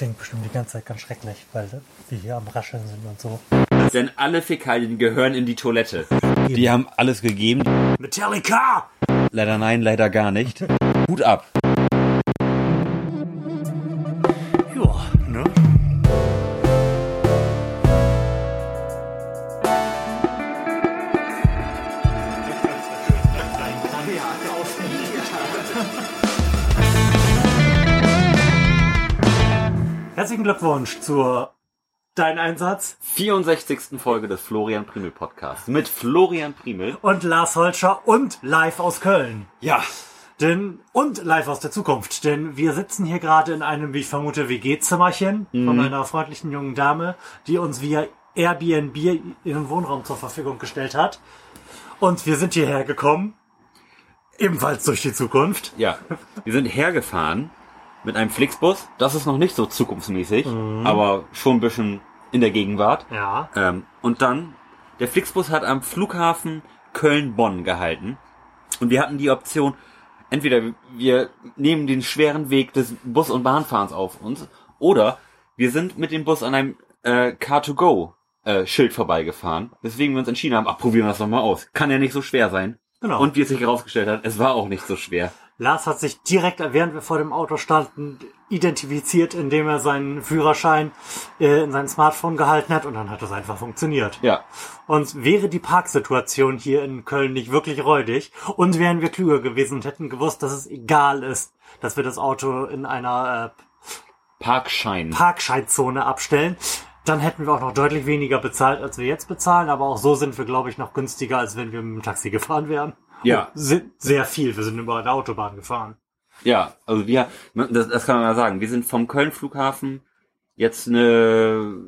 klingt bestimmt die ganze Zeit ganz schrecklich, weil wir hier am Rascheln sind und so. Denn alle Fäkalien gehören in die Toilette. Die haben alles gegeben. Metallica! Leider nein, leider gar nicht. Hut ab. Glückwunsch zur Dein Einsatz 64. Folge des Florian Primel Podcasts. Mit Florian Primel. und Lars Holscher und live aus Köln. Ja. Denn, und live aus der Zukunft. Denn wir sitzen hier gerade in einem, wie ich vermute, WG-Zimmerchen von einer freundlichen jungen Dame, die uns via Airbnb ihren Wohnraum zur Verfügung gestellt hat. Und wir sind hierher gekommen. Ebenfalls durch die Zukunft. Ja. Wir sind hergefahren mit einem Flixbus. Das ist noch nicht so zukunftsmäßig, aber schon ein bisschen in der Gegenwart. Ja. Ähm, und dann, der Flixbus hat am Flughafen Köln-Bonn gehalten. Und wir hatten die Option, entweder wir nehmen den schweren Weg des Bus- und Bahnfahrens auf uns, oder wir sind mit dem Bus an einem äh, Car2Go äh, Schild vorbeigefahren, weswegen wir uns entschieden haben, ach, probieren wir das doch mal aus. Kann ja nicht so schwer sein. Genau. Und wie es sich herausgestellt hat, es war auch nicht so schwer. Lars hat sich direkt, während wir vor dem Auto standen, identifiziert, indem er seinen Führerschein äh, in sein Smartphone gehalten hat und dann hat es einfach funktioniert. Ja. Und wäre die Parksituation hier in Köln nicht wirklich räudig und wären wir klüger gewesen und hätten gewusst, dass es egal ist, dass wir das Auto in einer äh, Parkschein. Parkscheinzone abstellen, dann hätten wir auch noch deutlich weniger bezahlt, als wir jetzt bezahlen. Aber auch so sind wir, glaube ich, noch günstiger, als wenn wir mit dem Taxi gefahren wären. Ja. Sind sehr viel. Wir sind über der Autobahn gefahren. Ja, also wir, das, das kann man mal sagen, wir sind vom Köln-Flughafen jetzt eine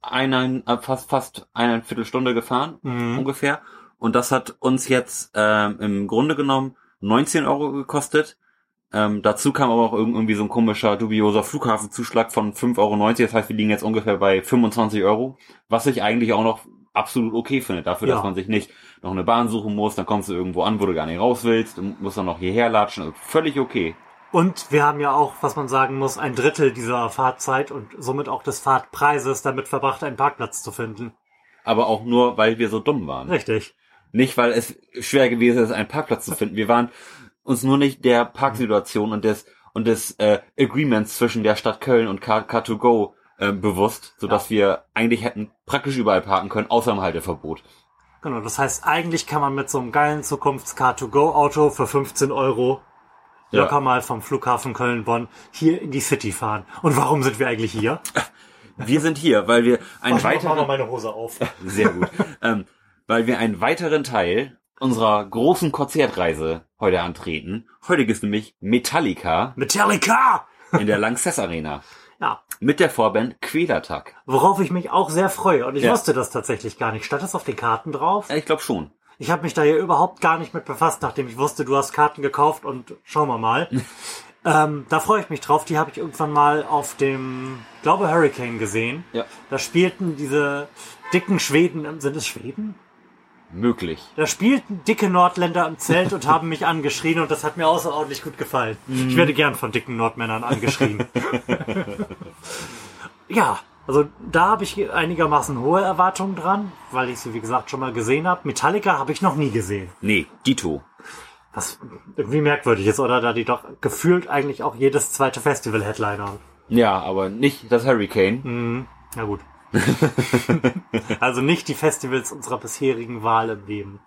eine, fast, fast eine Viertelstunde gefahren, Mhm. ungefähr. Und das hat uns jetzt ähm, im Grunde genommen 19 Euro gekostet. Ähm, dazu kam aber auch irg- irgendwie so ein komischer, dubioser Flughafenzuschlag von 5,90 Euro. Das heißt, wir liegen jetzt ungefähr bei 25 Euro, was ich eigentlich auch noch absolut okay finde, dafür, Ja. dass man sich nicht noch eine Bahn suchen muss, dann kommst du irgendwo an, wo du gar nicht raus willst, du musst dann noch hierher latschen, also völlig okay. Und wir haben ja auch, was man sagen muss, ein Drittel dieser Fahrzeit und somit auch des Fahrtpreises damit verbracht, einen Parkplatz zu finden. Aber auch nur, weil wir so dumm waren. Richtig. Nicht, weil es schwer gewesen ist, einen Parkplatz zu finden. Wir waren uns nur nicht der Parksituation und des und des äh, Agreements zwischen der Stadt Köln und Car- Car2Go äh, bewusst, sodass wir eigentlich hätten praktisch überall parken können, außer im Halteverbot. Genau, das heißt, eigentlich kann man mit so einem geilen Zukunfts-Car-to-Go-Auto für 15 Euro Ja. locker mal vom Flughafen Köln-Bonn hier in die City fahren. Und warum sind wir eigentlich hier? Wir sind hier, weil wir einen Warte, mach mal weiteren meine Hose auf. sehr gut, ähm, weil wir einen weiteren Teil unserer großen Konzertreise heute antreten. Heute ist nämlich Metallica Metallica! in der Lanxess Arena Ja, mit der Vorband Quälertag. worauf ich mich auch sehr freue. Und ich Ja. wusste das tatsächlich gar nicht. Stand das auf den Karten drauf? Ja, ich glaube schon. Ich habe mich da hier überhaupt gar nicht mit befasst, nachdem ich wusste, du hast Karten gekauft und schauen wir mal. ähm, da freue ich mich drauf. Die habe ich irgendwann mal auf dem, glaube Hurricane gesehen. Ja. Da spielten diese dicken Schweden, im- sind es Schweden? Möglich. Da spielten dicke Nordländer im Zelt und haben mich angeschrien und das hat mir außerordentlich gut gefallen. Ich werde gern von dicken Nordmännern angeschrien. ja, also da habe ich einigermaßen hohe Erwartungen dran, weil ich sie wie gesagt schon mal gesehen habe. Metallica habe ich noch nie gesehen. Nee, Dito. Was irgendwie merkwürdig ist, oder? Da die doch gefühlt eigentlich auch jedes zweite Festival Headliner. Ja, aber nicht das Hurricane. Na gut. also nicht die Festivals unserer bisherigen Wahl im Leben.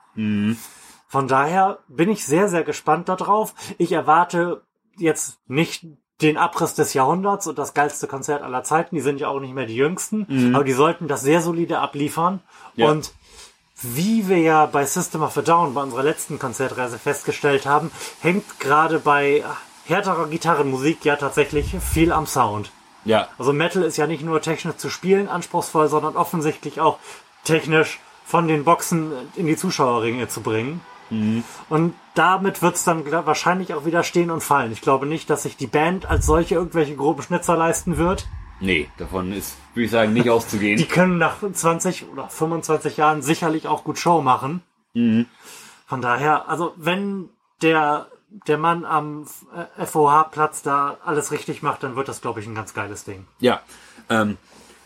Von daher bin ich sehr, sehr gespannt darauf. Ich erwarte jetzt nicht den Abriss des Jahrhunderts und das geilste Konzert aller Zeiten. Die sind ja auch nicht mehr die jüngsten, aber die sollten das sehr solide abliefern. Ja. Und wie wir ja bei System of a Down bei unserer letzten Konzertreise festgestellt haben, hängt gerade bei härterer Gitarrenmusik ja tatsächlich viel am Sound. Ja, Also Metal ist ja nicht nur technisch zu spielen anspruchsvoll, sondern offensichtlich auch technisch von den Boxen in die Zuschauerringe zu bringen. Und damit wird's dann gla- wahrscheinlich auch wieder stehen und fallen. Ich glaube nicht, dass sich die Band als solche irgendwelche groben Schnitzer leisten wird. nee, davon ist, würde ich sagen, nicht auszugehen. Die können nach 20 oder 25 Jahren sicherlich auch gut Show machen. Von daher, also wenn der der Mann am äh, FOH-Platz da alles richtig macht, dann wird das, glaube ich, ein ganz geiles Ding. Ja. Ähm,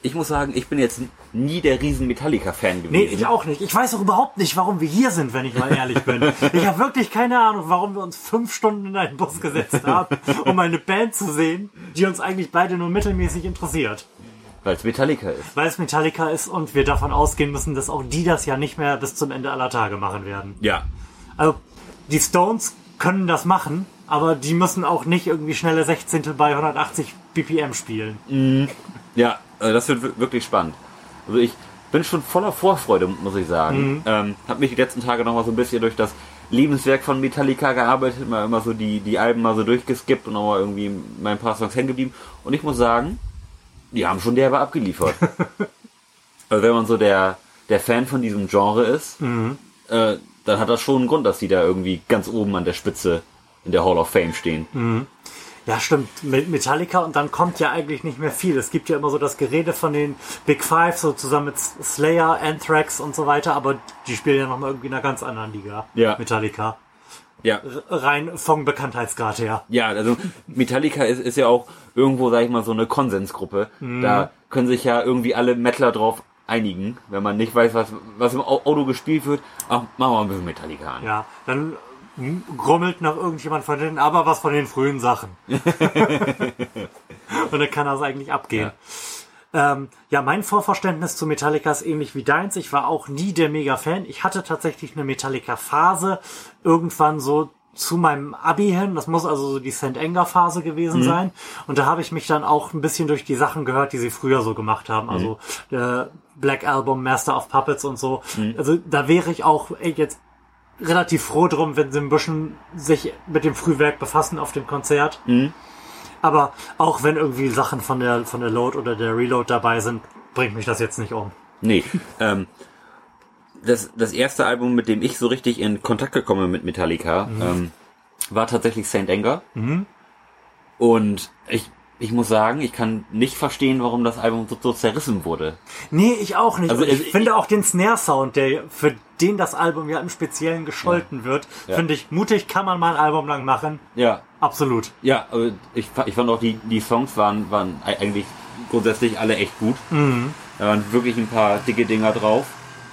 ich muss sagen, ich bin jetzt nie der riesen Metallica-Fan gewesen. Nee, ich auch nicht. Ich weiß auch überhaupt nicht, warum wir hier sind, wenn ich mal ehrlich bin. Ich habe wirklich keine Ahnung, warum wir uns fünf Stunden in einen Bus gesetzt haben, um eine Band zu sehen, die uns eigentlich beide nur mittelmäßig interessiert. Weil es Metallica ist. Weil es Metallica ist und wir davon ausgehen müssen, dass auch die das ja nicht mehr bis zum Ende aller Tage machen werden. Ja. Also, die Stones können das machen, aber die müssen auch nicht irgendwie schnelle Sechzehntel bei 180 BPM spielen. Ja, also das wird wir- wirklich spannend. Also ich bin schon voller Vorfreude, muss ich sagen. Ähm, hab mich die letzten Tage noch mal so ein bisschen durch das Lebenswerk von Metallica gearbeitet, mal immer so die, die Alben mal so durchgeskippt und nochmal irgendwie mein paar Songs hängen geblieben. Und ich muss sagen, die haben schon derbe abgeliefert. also wenn man so der, der Fan von diesem Genre ist, äh, dann hat das schon einen Grund, dass die da irgendwie ganz oben an der Spitze in der Hall of Fame stehen. Ja, stimmt. Mit Metallica und dann kommt ja eigentlich nicht mehr viel. Es gibt ja immer so das Gerede von den Big Five, so zusammen mit Slayer, Anthrax und so weiter, aber die spielen ja nochmal irgendwie in einer ganz anderen Liga. Ja. Metallica. Ja. Rein vom Bekanntheitsgrad her. Ja, also Metallica ist, ist ja auch irgendwo, sag ich mal, so eine Konsensgruppe. Da können sich ja irgendwie alle Mettler drauf einigen, wenn man nicht weiß, was, was im Au- Auto gespielt wird. Ach, machen wir ein bisschen Metallica an. Ja, dann mm, grummelt noch irgendjemand von denen, aber was von den frühen Sachen. und dann kann das eigentlich abgehen. Ja. Ähm, ja, mein Vorverständnis zu Metallica ist ähnlich wie deins. Ich war auch nie der Mega-Fan. Ich hatte tatsächlich eine Metallica-Phase irgendwann so zu meinem Abi hin. Das muss also so die St. Anger-Phase gewesen sein. Und da habe ich mich dann auch ein bisschen durch die Sachen gehört, die sie früher so gemacht haben. Also äh, Black Album, Master of Puppets und so. Also da wäre ich auch ey, jetzt relativ froh drum, wenn sie ein bisschen sich mit dem Frühwerk befassen auf dem Konzert. Aber auch wenn irgendwie Sachen von der, von der Load oder der Reload dabei sind, bringt mich das jetzt nicht um. Nee. ähm, das, das erste Album, mit dem ich so richtig in Kontakt gekommen bin mit Metallica, ähm, war tatsächlich Saint Anger. Und ich, ich muss sagen, ich kann nicht verstehen, warum das Album so, so zerrissen wurde. Nee, ich auch nicht. Also, ich also, finde auch den Snare-Sound, der für den das Album ja im Speziellen gescholten wird, Ja. finde ich mutig, kann man mal ein Album lang machen. Ja, Absolut. Ja, also ich, ich fand auch die, die Songs waren, waren ei- eigentlich grundsätzlich alle echt gut. Da waren wirklich ein paar dicke Dinger drauf.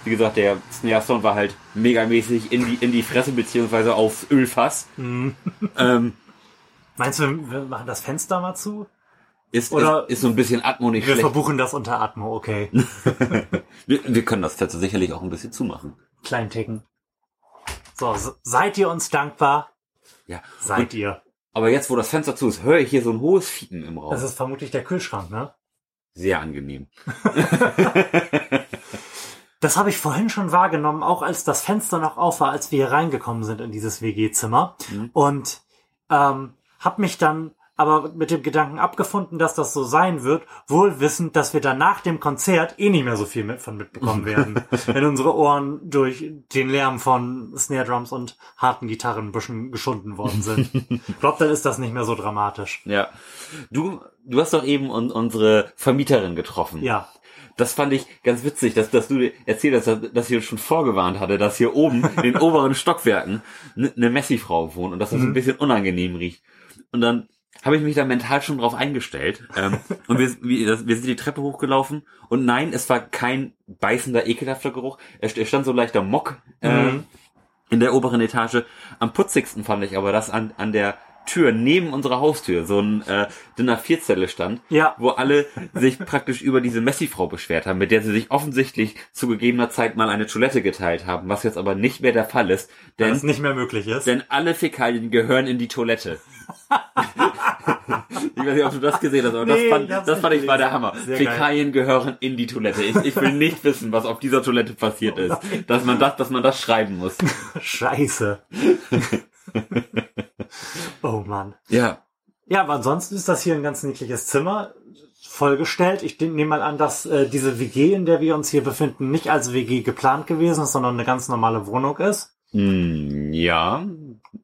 Wie gesagt, der Snare Sound war halt megamäßig in die, in die Fresse beziehungsweise aufs Ölfass. ähm, Meinst du, wir machen das Fenster mal zu? Ist, Oder- ist, ist so ein bisschen Atmo nicht Wir schlecht. verbuchen das unter Atmo, okay. Wir, wir können das Fenster sicherlich auch ein bisschen zumachen. Klein ticken. So, seid ihr uns dankbar? Ja. Seid Und, ihr. aber jetzt, wo das Fenster zu ist, höre ich hier so ein hohes Fiepen im Raum. Das ist vermutlich der Kühlschrank, ne? Sehr angenehm. Das habe ich vorhin schon wahrgenommen, auch als das Fenster noch auf war, als wir hier reingekommen sind in dieses WG-Zimmer. Und ähm, habe mich dann aber mit dem Gedanken abgefunden, dass das so sein wird, wohl wissend, dass wir dann nach dem Konzert eh nicht mehr so viel mit, von mitbekommen werden, wenn unsere Ohren durch den Lärm von Snare Drums und harten Gitarren ein bisschen geschunden worden sind. Ich glaube, dann ist das nicht mehr so dramatisch. Ja. Du, du hast doch eben un, unsere Vermieterin getroffen. Ja. Das fand ich ganz witzig, dass, dass du erzählt hast, dass, dass uns schon vorgewarnt hatte, dass hier oben in den oberen Stockwerken eine ne Messi-Frau wohnt und dass das ein bisschen unangenehm riecht. Und dann habe ich mich da mental schon drauf eingestellt. Ähm, und wir, wir, das- wir sind die Treppe hochgelaufen und nein, es war kein beißender, ekelhafter Geruch. Es st- es stand so leichter Mock äh, in der oberen Etage. Am putzigsten fand ich aber, dass an, an der Tür neben unserer Haustür so ein äh, DIN A4-Zelle stand, Ja. wo alle sich praktisch über diese Messi-Frau beschwert haben, mit der sie sich offensichtlich zu gegebener Zeit mal eine Toilette geteilt haben, was jetzt aber nicht mehr der Fall ist, denn, es nicht mehr möglich ist. denn alle Fäkalien gehören in die Toilette. ich weiß nicht, ob du das gesehen hast, aber Nee, das fand, das fand ich war der. Hammer. Sehr geil. Fäkalien gehören in die Toilette. Ich, ich will nicht wissen, was auf dieser Toilette passiert ist, dass man das, dass man das schreiben muss. Scheiße. oh Mann. Ja, Ja, aber ansonsten ist das hier ein ganz niedliches Zimmer, vollgestellt. Ich nehme mal an, dass äh, diese WG, in der wir uns hier befinden, nicht als WG geplant gewesen ist, sondern eine ganz normale Wohnung ist. Hm, ja,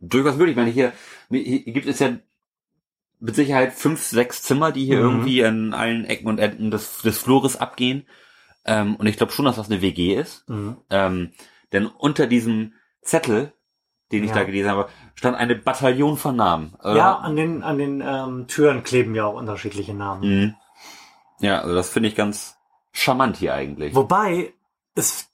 durchaus würde ich. meine, hier, hier gibt es ja mit Sicherheit fünf, sechs Zimmer, die hier Mhm. irgendwie an allen Ecken und Enden des, des Flures abgehen. Ähm, und ich glaube schon, dass das eine WG ist. Mhm. Ähm, denn unter diesem Zettel, den ich Ja. da gelesen habe, stand eine Bataillon von Namen. Äh, Ja, an den, an den ähm, Türen kleben ja auch unterschiedliche Namen. Mhm. Ja, also das finde ich ganz charmant hier eigentlich. Wobei es,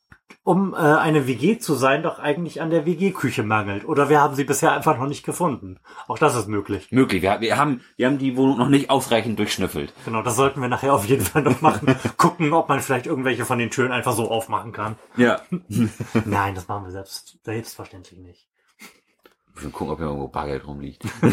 um äh, eine WG zu sein, doch eigentlich an der WG-Küche mangelt. Oder wir haben sie bisher einfach noch nicht gefunden. Auch das ist möglich. Möglich. Wir, wir haben, wir haben die Wohnung noch nicht ausreichend durchschnüffelt. Genau, das sollten wir nachher auf jeden Fall noch machen. Gucken, ob man vielleicht irgendwelche von den Türen einfach so aufmachen kann. Ja. Nein, das machen wir selbst, selbstverständlich nicht. Müssen gucken, ob hier irgendwo Bargeld rumliegt.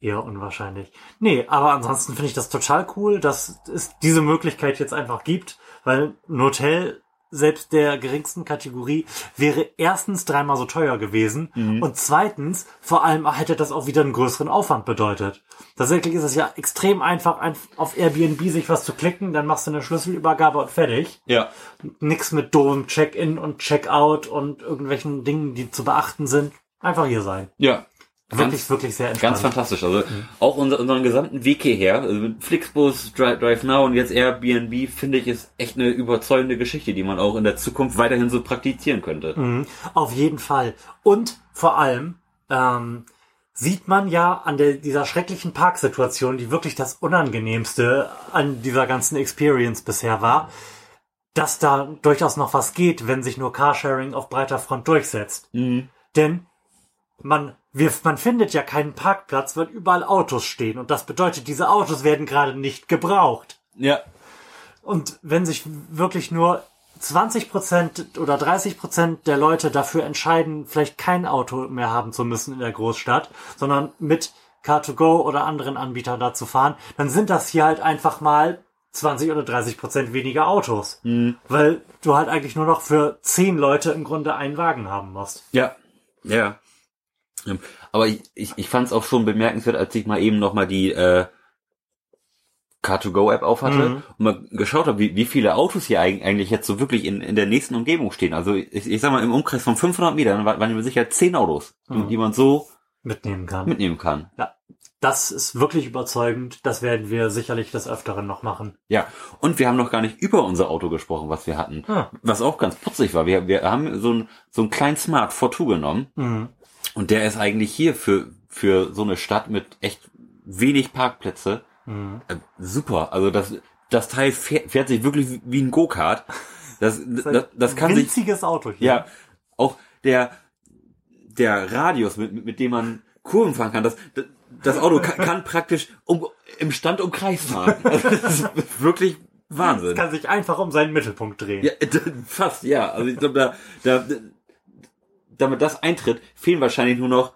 Eher unwahrscheinlich. Nee, aber ansonsten finde ich das total cool, dass es diese Möglichkeit jetzt einfach gibt, weil ein Hotel selbst der geringsten Kategorie wäre erstens dreimal so teuer gewesen und zweitens vor allem hätte das auch wieder einen größeren Aufwand bedeutet. Tatsächlich ist es ja extrem einfach, ein- auf Airbnb sich was zu klicken, dann machst du eine Schlüsselübergabe und fertig. Ja. Nix mit doofem Check-in und Check-out und irgendwelchen Dingen, die zu beachten sind. Einfach hier sein. Ja. Wirklich, Ganz, wirklich sehr entspannt. ganz fantastisch. Also auch unser, unseren gesamten Weg hierher, also Flixbus, Drive, Drive Now und jetzt Airbnb, finde ich, ist echt eine überzeugende Geschichte, die man auch in der Zukunft weiterhin so praktizieren könnte. Mhm, auf jeden Fall. Und vor allem ähm, sieht man ja an der, dieser schrecklichen Parksituation, die wirklich das Unangenehmste an dieser ganzen Experience bisher war, dass da durchaus noch was geht, wenn sich nur Carsharing auf breiter Front durchsetzt. Mhm. Denn man, wir, man findet ja keinen Parkplatz, weil überall Autos stehen. Und das bedeutet, diese Autos werden gerade nicht gebraucht. Ja. Und wenn sich wirklich nur 20% oder 30% der Leute dafür entscheiden, vielleicht kein Auto mehr haben zu müssen in der Großstadt, sondern mit Car2Go oder anderen Anbietern da zu fahren, dann sind das hier halt einfach mal 20 oder 30% weniger Autos. Weil du halt eigentlich nur noch für 10 Leute im Grunde einen Wagen haben musst. Ja, ja. Aber ich, ich, ich fand es auch schon bemerkenswert, als ich mal eben noch mal die äh, Car2Go-App auf hatte Mhm. und mal geschaut habe, wie, wie viele Autos hier eig- eigentlich jetzt so wirklich in, in der nächsten Umgebung stehen. Also ich, ich sag mal, im Umkreis von 500 Metern waren mir sicher 10 Autos, die, Mhm. die man so Mitnehmen kann. mitnehmen kann. Ja. Das ist wirklich überzeugend. Das werden wir sicherlich des Öfteren noch machen. Ja, und wir haben noch gar nicht über unser Auto gesprochen, was wir hatten. Ah. Was auch ganz putzig war. Wir, wir haben so einen so einen kleinen Smart Fortwo genommen Mhm. Und der ist eigentlich hier für, für so eine Stadt mit echt wenig Parkplätze Mhm. Äh, super. Also das, das Teil fährt, fährt sich wirklich wie- ein Go-Kart. Das, das, das kann sich, Winziges Auto hier. ja, auch der, der Radius, mit, mit, mit dem man Kurven fahren kann, das, das Auto kann, kann praktisch um, im Stand um Kreis fahren. Also das ist wirklich Wahnsinn. Es kann sich einfach um seinen Mittelpunkt drehen. Ja, fast, ja. Also ich glaube, da, da, damit das eintritt, fehlen wahrscheinlich nur noch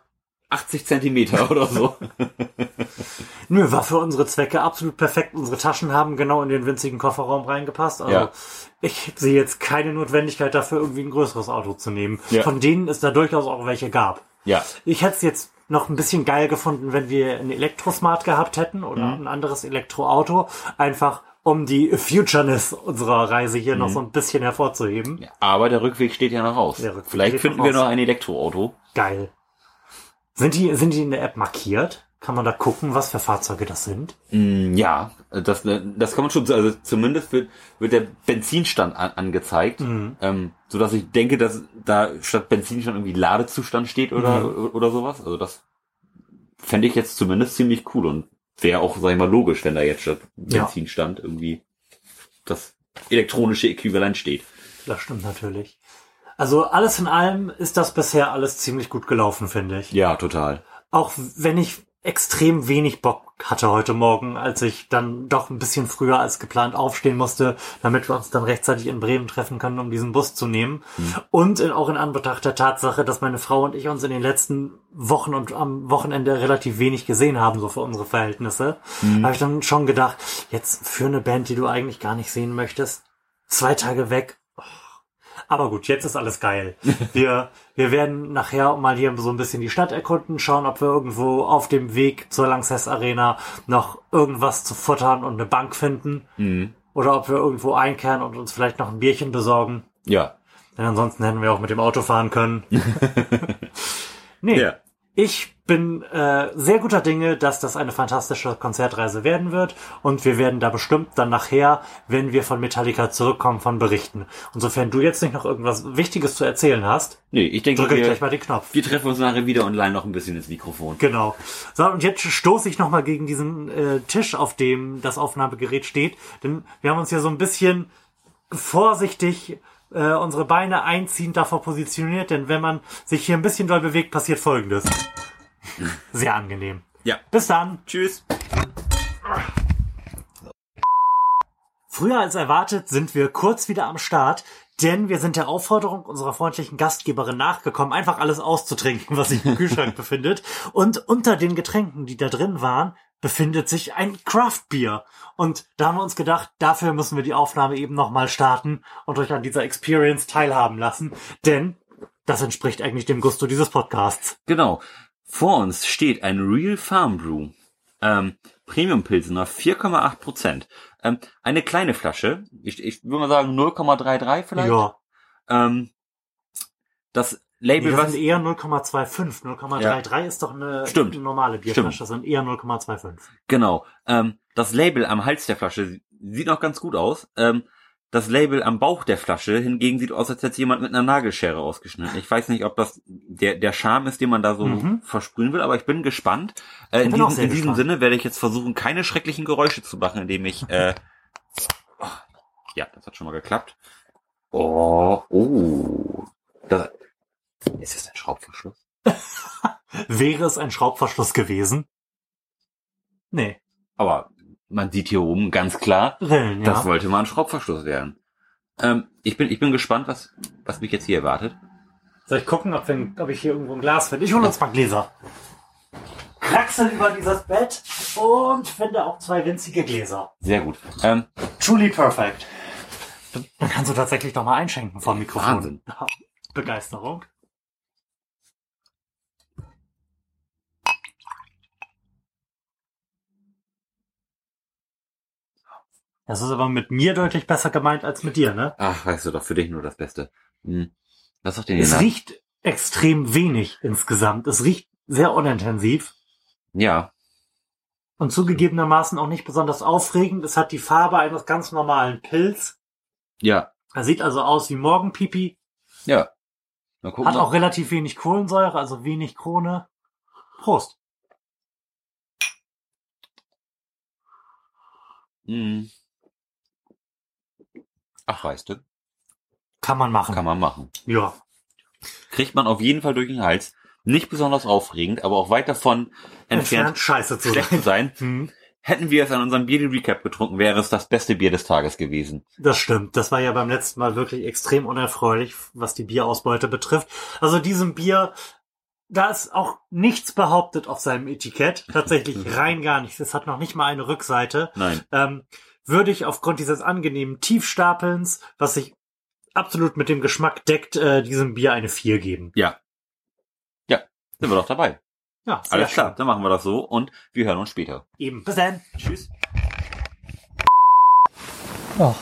80 Zentimeter oder so. Nö, war für unsere Zwecke absolut perfekt. Unsere Taschen haben genau in den winzigen Kofferraum reingepasst. Also Ja. ich sehe jetzt keine Notwendigkeit dafür, irgendwie ein größeres Auto zu nehmen. Ja. Von denen es da durchaus auch welche gab. Ja. Ich hätte es jetzt noch ein bisschen geil gefunden, wenn wir ein Elektrosmart gehabt hätten oder Mhm. ein anderes Elektroauto. Einfach um die Futureness unserer Reise hier Mhm. noch so ein bisschen hervorzuheben. Ja, Aber der Rückweg steht ja noch aus. Vielleicht finden wir aus. noch ein Elektroauto. Geil. Sind die, sind die in der App markiert? Kann man da gucken, was für Fahrzeuge das sind? Mm, Ja, das, das kann man schon, also zumindest wird, wird der Benzinstand an, angezeigt, Mhm. ähm, so dass ich denke, dass da statt Benzinstand irgendwie Ladezustand steht oder, Mhm. oder sowas. Also das fände ich jetzt zumindest ziemlich cool und wäre auch, sag ich mal, logisch, wenn da jetzt statt Ja. Benzinstand irgendwie das elektronische Äquivalent steht. Das stimmt natürlich. Also alles in allem ist das bisher alles ziemlich gut gelaufen, finde ich. Ja, total. Auch wenn ich extrem wenig Bock hatte heute Morgen, als ich dann doch ein bisschen früher als geplant aufstehen musste, damit wir uns dann rechtzeitig in Bremen treffen können, um diesen Bus zu nehmen. Und in, auch in Anbetracht der Tatsache, dass meine Frau und ich uns in den letzten Wochen und am Wochenende relativ wenig gesehen haben, so für unsere Verhältnisse, habe ich dann schon gedacht, jetzt für eine Band, die du eigentlich gar nicht sehen möchtest, zwei Tage weg, aber gut, jetzt ist alles geil. Wir, wir werden nachher mal hier so ein bisschen die Stadt erkunden, schauen, ob wir irgendwo auf dem Weg zur Lanxess Arena noch irgendwas zu futtern und eine Bank finden. Mhm. Oder ob wir irgendwo einkehren und uns vielleicht noch ein Bierchen besorgen. Ja. Denn ansonsten hätten wir auch mit dem Auto fahren können. nee, Ja. ich bin äh, sehr guter Dinge, dass das eine fantastische Konzertreise werden wird und wir werden da bestimmt dann nachher, wenn wir von Metallica zurückkommen, von berichten. Und sofern du jetzt nicht noch irgendwas Wichtiges zu erzählen hast, Nee, ich denke, drücke ich wir, gleich mal den Knopf. wir treffen uns nachher wieder und leihen noch ein bisschen ins Mikrofon. Genau. So, und jetzt stoße ich nochmal gegen diesen äh, Tisch, auf dem das Aufnahmegerät steht. Denn wir haben uns ja so ein bisschen vorsichtig äh, unsere Beine einziehend davor positioniert. Denn wenn man sich hier ein bisschen doll bewegt, passiert Folgendes. Sehr angenehm. Ja. Bis dann. Tschüss. Früher als erwartet sind wir kurz wieder am Start, denn wir sind der Aufforderung unserer freundlichen Gastgeberin nachgekommen, einfach alles auszutrinken, was sich im Kühlschrank befindet. Und unter den Getränken, die da drin waren, befindet sich ein Craft-Bier. Und da haben wir uns gedacht, dafür müssen wir die Aufnahme eben nochmal starten und euch an dieser Experience teilhaben lassen, denn das entspricht eigentlich dem Gusto dieses Podcasts. Genau. Vor uns steht ein Real Farm Brew. Ähm, Premium Pilsener, 4,8 Prozent. Ähm, eine kleine Flasche. Ich, ich würde mal sagen 0,33 vielleicht. Ja, Ähm, das nee, Label, das was, sind eher 0,25. 0,33 ist doch eine Stimmt. normale Bierflasche, Stimmt. das sind eher 0,25. genau, ähm, das Label am Hals der Flasche sieht noch ganz gut aus. Ähm, das Label am Bauch der Flasche hingegen sieht aus, als hätte jemand mit einer Nagelschere ausgeschnitten. Ich weiß nicht, ob das der, der Charme ist, den man da so Mhm. versprühen will, aber ich bin gespannt. Äh, in bin auch diesem, in diesem. Sinne werde ich jetzt versuchen, keine schrecklichen Geräusche zu machen, indem ich, äh, oh, ja, das hat schon mal geklappt. Oh, oh, da, ist das ein Schraubverschluss? Wäre es ein Schraubverschluss gewesen? Nee. Aber man sieht hier oben ganz klar, Rillen, ja. Das wollte mal ein Schraubverschluss werden. Ähm, ich bin, ich bin gespannt, was, was mich jetzt hier erwartet. Soll ich gucken, ob, wir, ob ich hier irgendwo ein Glas finde? Ich hole uns mal Gläser. Kraxel über dieses Bett und finde auch zwei winzige Gläser. Sehr gut. Ähm, Truly perfect. Dann kannst du tatsächlich doch mal einschenken vom Mikrofon. Wahnsinn. Begeisterung. Das ist aber mit mir deutlich besser gemeint als mit dir, ne? ach, weißt du doch, für dich nur das Beste. Hm. Was sagt denn Es hier? riecht extrem wenig insgesamt. Es riecht sehr unintensiv Ja, und zugegebenermaßen auch nicht besonders aufregend. Es hat die Farbe eines ganz normalen Pilz. ja, Er sieht also aus wie Morgenpipi. ja. Mal gucken. Hat auch relativ wenig Kohlensäure, also wenig Krone. Prost. Hm. Ach, weißt du, Kann man machen. kann man machen. Ja. Kriegt man auf jeden Fall durch den Hals. Nicht besonders aufregend, aber auch weit davon Entfernt entfernt, scheiße zu sein. sein. Hm, Hätten wir es an unserem Bier Recap getrunken, wäre es das beste Bier des Tages gewesen. das stimmt. Das war ja beim letzten Mal wirklich extrem unerfreulich, was die Bierausbeute betrifft. Also diesem Bier, da ist auch nichts behauptet auf seinem Etikett. Tatsächlich rein gar nichts. Es hat noch nicht mal eine Rückseite. Nein. ähm, würde ich aufgrund dieses angenehmen Tiefstapelns, was sich absolut mit dem Geschmack deckt, äh, diesem Bier eine 4 geben. Ja. Ja, sind wir doch dabei. Ja, sehr Alles klar, schön. dann machen wir das so und wir hören uns später. Eben. Bis dann. Tschüss. Oh,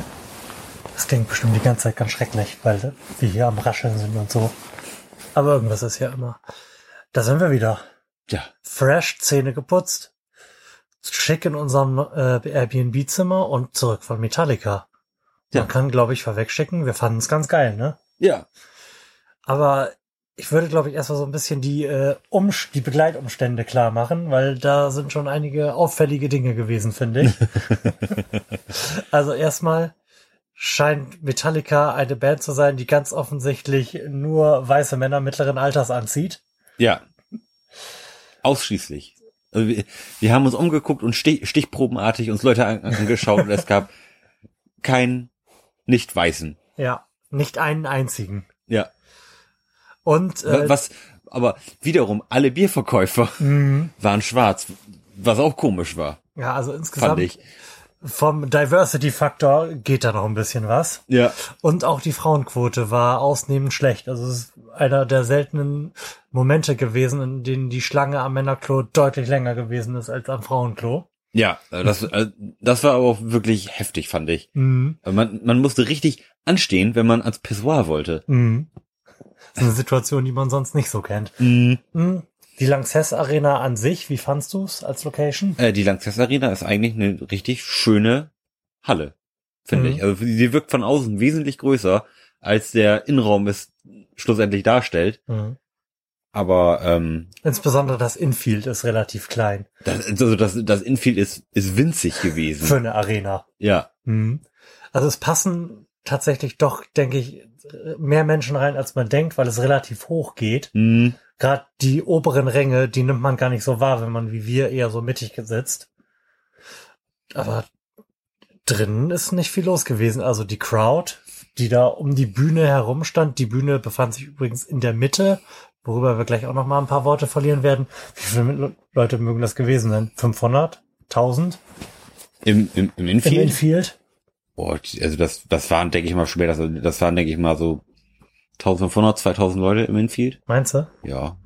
das klingt bestimmt die ganze Zeit ganz schrecklich, weil wir hier am Rascheln sind und so. Aber irgendwas ist ja immer. Da sind wir wieder. Ja. Fresh, Zähne geputzt, schick in unserem äh, Airbnb-Zimmer und zurück von Metallica. Man Ja. kann, glaube ich, vorwegschicken. Wir fanden es ganz geil, ne? Ja. Aber ich würde, glaube ich, erstmal so ein bisschen die, äh, um, die Begleitumstände klar machen, weil da sind schon einige auffällige Dinge gewesen, finde ich. also erstmal scheint Metallica eine Band zu sein, die ganz offensichtlich nur weiße Männer mittleren Alters anzieht. Ja. Ausschließlich. Also wir, wir haben uns umgeguckt und stich, stichprobenartig uns Leute an, angeschaut und es gab keinen nicht-Weißen. Ja, nicht einen einzigen. Ja. Und äh, Was, aber wiederum, alle Bierverkäufer mh, waren schwarz, was auch komisch war, ja, also insgesamt fand ich. Vom Diversity-Faktor geht da noch ein bisschen was. Ja. Und auch die Frauenquote war ausnehmend schlecht. Also es ist einer der seltenen Momente gewesen, in denen die Schlange am Männerklo deutlich länger gewesen ist als am Frauenklo. Ja, das, äh, das war aber auch wirklich heftig, fand ich. Mhm. Man, man musste richtig anstehen, wenn man ans Pissoir wollte. Mhm. Das ist eine Situation, die man sonst nicht so kennt. Mhm. Mhm. Die Lanxess Arena an sich, wie fandst du es als Location? Äh, die Lanxess Arena ist eigentlich eine richtig schöne Halle, finde Mhm. ich. Also sie wirkt von außen wesentlich größer, als der Innenraum es schlussendlich darstellt. Mhm. Aber ähm, Insbesondere das Infield ist relativ klein das, also das, das Infield ist, ist winzig gewesen. für eine Arena. ja. Mhm. Also es passen tatsächlich doch, denke ich, mehr Menschen rein, als man denkt, weil es relativ hoch geht. Hm, Gerade die oberen Ränge, die nimmt man gar nicht so wahr, wenn man wie wir eher so mittig sitzt. Aber drinnen ist nicht viel los gewesen. Also die Crowd, die da um die Bühne herum stand, die Bühne befand sich übrigens in der Mitte, worüber wir gleich auch noch mal ein paar Worte verlieren werden. Wie viele Leute mögen das gewesen sein? 500? 1000 Im, im, im im Infield? Infield? Boah, also das, das waren, denke ich mal, schwer. Das, das waren, denke ich mal, so 1500, 2000 Leute im Infield. Meinst du? Ja.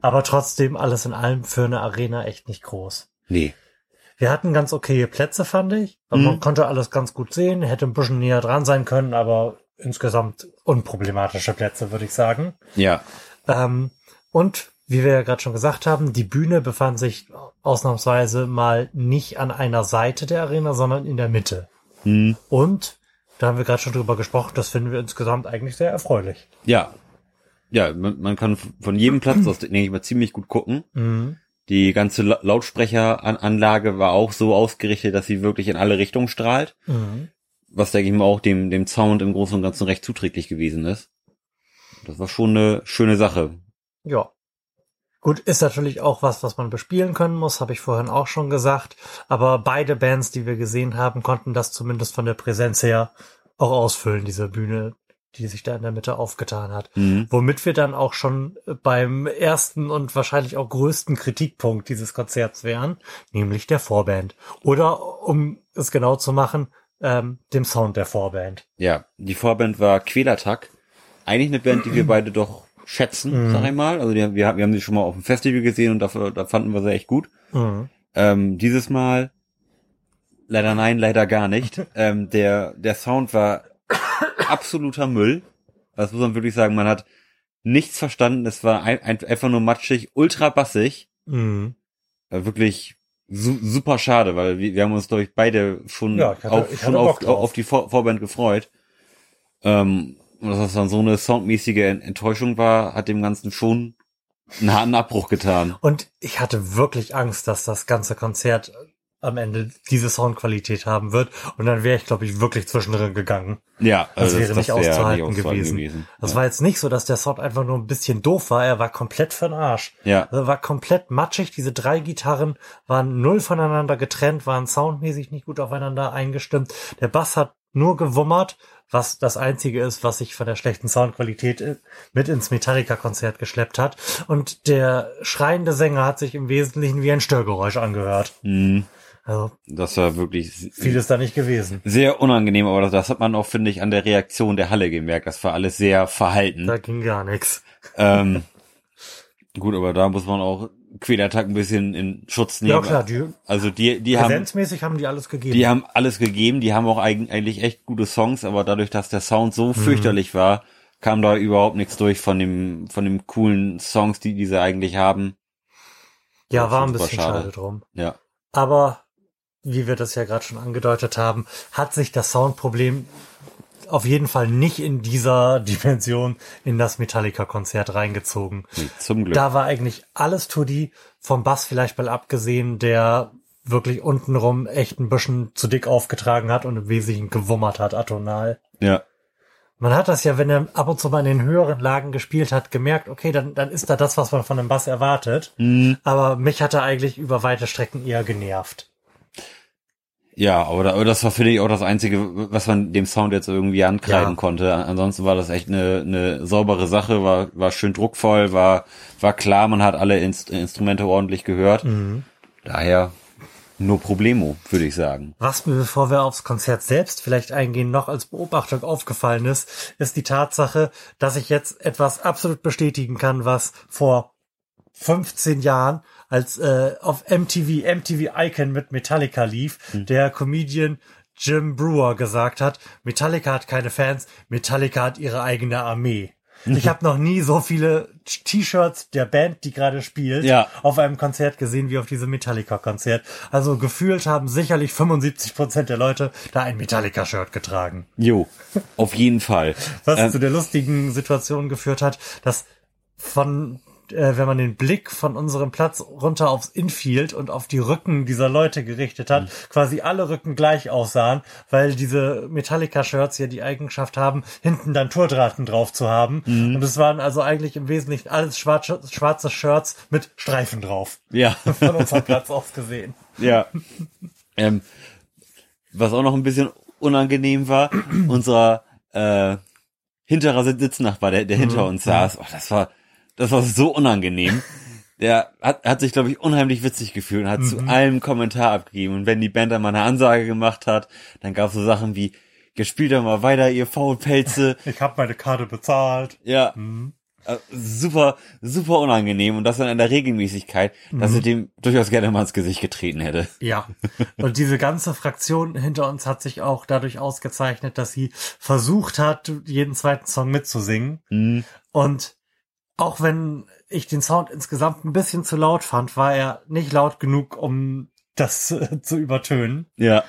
Aber trotzdem alles in allem für eine Arena echt nicht groß. Nee. Wir hatten ganz okaye Plätze, fand ich. Aber Mhm. Man konnte alles ganz gut sehen, hätte ein bisschen näher dran sein können, aber insgesamt unproblematische Plätze, würde ich sagen. Ja. Ähm, und wie wir ja gerade schon gesagt haben, die Bühne befand sich ausnahmsweise mal nicht an einer Seite der Arena, sondern in der Mitte. Hm. Und da haben wir gerade schon drüber gesprochen, das finden wir insgesamt eigentlich sehr erfreulich. Ja. Ja, man, man kann von jedem Platz aus, denke ich mal, ziemlich gut gucken. Mhm. Die ganze La- Lautsprecheranlage war auch so ausgerichtet, dass sie wirklich in alle Richtungen strahlt. Mhm. Was, denke ich mal, auch dem, dem Sound im Großen und Ganzen recht zuträglich gewesen ist. Das war schon eine schöne Sache. Ja. Gut, ist natürlich auch was, was man bespielen können muss, habe ich vorhin auch schon gesagt. Aber beide Bands, die wir gesehen haben, konnten das zumindest von der Präsenz her auch ausfüllen, diese Bühne, die sich da in der Mitte aufgetan hat. Mhm. Womit wir dann auch schon beim ersten und wahrscheinlich auch größten Kritikpunkt dieses Konzerts wären, nämlich der Vorband. Oder, um es genau zu machen, ähm, dem Sound der Vorband. Ja, die Vorband war Quälertag. Eigentlich eine Band, die wir beide doch schätzen, Mhm. sag ich mal. Also die, wir, wir haben sie schon mal auf dem Festival gesehen und dafür, da fanden wir sie echt gut. Mhm. Ähm, dieses Mal leider nein, leider gar nicht. ähm, der, der Sound war absoluter Müll. Das muss man wirklich sagen. Man hat nichts verstanden. Es war ein, ein, einfach nur matschig, ultra bassig. Mhm. War wirklich su super schade, weil wir, wir haben uns, glaube ich, beide schon, Ja, hatte- auf, schon auf, auf die Vor Vorband gefreut. Ähm, und dass das dann so eine soundmäßige Ent- Enttäuschung war, hat dem Ganzen schon einen harten Abbruch getan. Und ich hatte wirklich Angst, dass das ganze Konzert am Ende diese Soundqualität haben wird. Und dann wäre ich, glaube ich, wirklich zwischendrin gegangen. Ja, Das wäre nicht wär auszuhalten gewesen. Das ja. war jetzt nicht so, dass der Sound einfach nur ein bisschen doof war. Er war komplett für'n Arsch. ja. Also er war komplett matschig. Diese drei Gitarren waren null voneinander getrennt, waren soundmäßig nicht gut aufeinander eingestimmt. Der Bass hat nur gewummert, was das einzige ist, was sich von der schlechten Soundqualität äh, mit ins Metallica-Konzert geschleppt hat. Und der schreiende Sänger hat sich im Wesentlichen wie ein Störgeräusch angehört. Mhm. Also Das war wirklich viel ist da nicht gewesen. sehr unangenehm, aber das, das hat man auch, finde ich, an der Reaktion der Halle gemerkt. Das war alles sehr verhalten. Da ging gar nichts. ähm, gut, aber da muss man auch Quälertag ein bisschen in Schutz nehmen. Ja klar, die Also die, die haben, präsenzmäßig haben die alles gegeben. die haben alles gegeben. Die haben auch eig- eigentlich echt gute Songs, aber dadurch, dass der Sound so fürchterlich war, kam da überhaupt nichts durch von dem, von dem coolen Songs, die diese eigentlich haben. ja, das war ein bisschen schade. schade drum. Ja. Aber wie wir das ja gerade schon angedeutet haben, hat sich das Soundproblem auf jeden Fall nicht in dieser Dimension in das Metallica-Konzert reingezogen. Nee, zum Glück. Da war eigentlich alles Tutti, vom Bass vielleicht mal abgesehen, der wirklich untenrum echt ein bisschen zu dick aufgetragen hat und im Wesentlichen gewummert hat, atonal. ja. Man hat das ja, wenn er ab und zu mal in den höheren Lagen gespielt hat, gemerkt, okay, dann, dann ist da das, was man von dem Bass erwartet. Mhm. Aber mich hat er eigentlich über weite Strecken eher genervt. Ja, aber, da- aber das war, finde ich, auch das Einzige, was man dem Sound jetzt irgendwie ankreiden Ja. konnte. Ansonsten war das echt eine, eine saubere Sache, war, war schön druckvoll, war, war klar, man hat alle Inst Instrumente ordentlich gehört. Mhm. Daher nur Problemo, würde ich sagen. Was mir, bevor wir aufs Konzert selbst vielleicht eingehen, noch als Beobachtung aufgefallen ist, ist die Tatsache, dass ich jetzt etwas absolut bestätigen kann, was vor 15 Jahren als äh, auf MTV, MTV Icon mit Metallica lief, der Comedian Jim Brewer gesagt hat, Metallica hat keine Fans, Metallica hat ihre eigene Armee. Ich habe noch nie so viele T-Shirts der Band, die gerade spielt, Ja. auf einem Konzert gesehen wie auf diesem Metallica-Konzert. Also gefühlt haben sicherlich 75 Prozent der Leute da ein Metallica-Shirt getragen. Jo, auf jeden Fall. Was Ähm, zu der lustigen Situation geführt hat, dass von äh, wenn man den Blick von unserem Platz runter aufs Infield und auf die Rücken dieser Leute gerichtet Mhm. hat, quasi alle Rücken gleich aussahen, weil diese Metallica-Shirts ja die Eigenschaft haben, hinten dann Tourdrahten drauf zu haben. Mhm. Und es waren also eigentlich im Wesentlichen alles schwarze, schwarze Shirts mit Streifen drauf. ja. Von unserem Platz aus gesehen. Ja. ähm, was auch noch ein bisschen unangenehm war, unser äh, hinterer Sitznachbar, der, der hinter uns saß, oh, das war, das war so unangenehm. Der hat, hat sich, glaube ich, unheimlich witzig gefühlt und hat zu allem Kommentar abgegeben. Und wenn die Band dann mal eine Ansage gemacht hat, dann gab es so Sachen wie, ihr spielt doch mal weiter, ihr Faulpelze. Ich habe meine Karte bezahlt. Ja. Äh, Super, super unangenehm und das dann in der Regelmäßigkeit, dass er dem durchaus gerne mal ins Gesicht getreten hätte. Ja. Und diese ganze Fraktion hinter uns hat sich auch dadurch ausgezeichnet, dass sie versucht hat, jeden zweiten Song mitzusingen. Mhm. Und auch wenn ich den Sound insgesamt ein bisschen zu laut fand, war er nicht laut genug, um das äh, zu übertönen. Ja.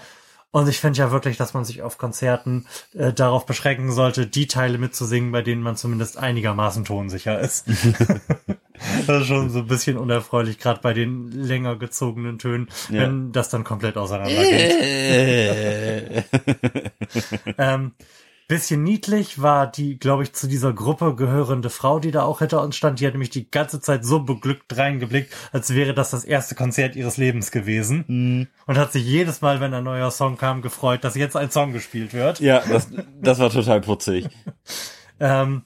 Und ich finde ja wirklich, dass man sich auf Konzerten äh, darauf beschränken sollte, die Teile mitzusingen, bei denen man zumindest einigermaßen tonsicher ist. das ist schon so ein bisschen unerfreulich, gerade bei den länger gezogenen Tönen, Ja. wenn das dann komplett auseinandergeht. Äh. ähm, bisschen niedlich war die, glaube ich, zu dieser Gruppe gehörende Frau, die da auch hinter uns stand. Die hat nämlich die ganze Zeit so beglückt reingeblickt, als wäre das das erste Konzert ihres Lebens gewesen. Und hat sich jedes Mal, wenn ein neuer Song kam, gefreut, dass jetzt ein Song gespielt wird. ja, das, das war total putzig. Ähm,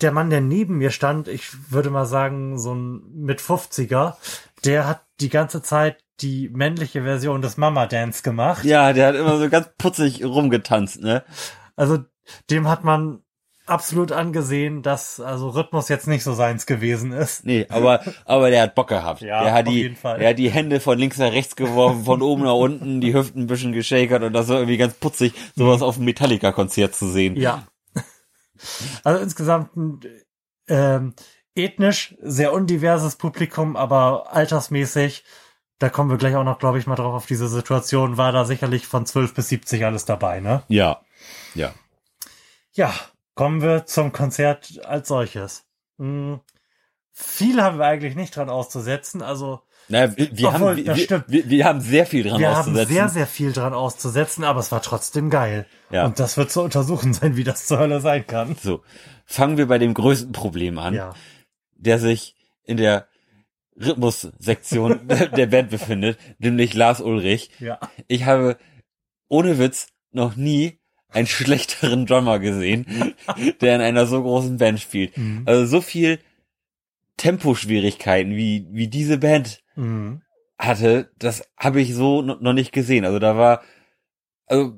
der Mann, der neben mir stand, ich würde mal sagen, so ein mit 50er, der hat die ganze Zeit die männliche Version des Mama Dance gemacht. Ja, der hat immer so ganz putzig rumgetanzt, ne? Also dem hat man absolut angesehen, dass also Rhythmus jetzt nicht so seins gewesen ist. Nee, aber, aber der hat Bock gehabt. Ja, der hat auf die, jeden Fall. Der hat die Hände von links nach rechts geworfen, von oben nach unten, die Hüften ein bisschen geschakert und das war irgendwie ganz putzig, sowas auf einem Metallica-Konzert zu sehen. Ja. Also insgesamt ähm, ethnisch sehr undiverses Publikum, aber altersmäßig, da kommen wir gleich auch noch, glaube ich, mal drauf auf diese Situation, war da sicherlich von 12 bis 70 alles dabei, ne? Ja. Ja. Ja, kommen wir zum Konzert als solches. Hm, viel haben wir eigentlich nicht dran auszusetzen, also Naja, wir, wir, Obwohl, haben, wir, stimmt. wir, wir haben sehr viel dran wir haben auszusetzen. sehr, sehr viel dran auszusetzen, aber es war trotzdem geil. Ja. Und das wird zu untersuchen sein, wie das zur Hölle sein kann. so, fangen wir bei dem größten Problem an, Ja. der sich in der Rhythmussektion der Band befindet, nämlich Lars Ulrich. Ja. Ich habe ohne Witz noch nie einen schlechteren Drummer gesehen, der in einer so großen Band spielt. Mhm. Also so viel Temposchwierigkeiten, wie, wie diese Band Mhm. hatte, das habe ich so no- noch nicht gesehen. Also da war, also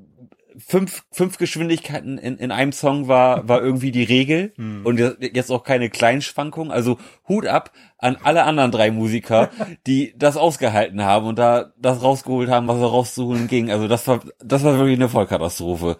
fünf, fünf Geschwindigkeiten in, in einem Song war, war irgendwie die Regel Mhm. und jetzt- auch keine Kleinschwankung. Also Hut ab an alle anderen drei Musiker, die das ausgehalten haben und da das rausgeholt haben, was er rauszuholen ging. Also das war, das war wirklich eine Vollkatastrophe.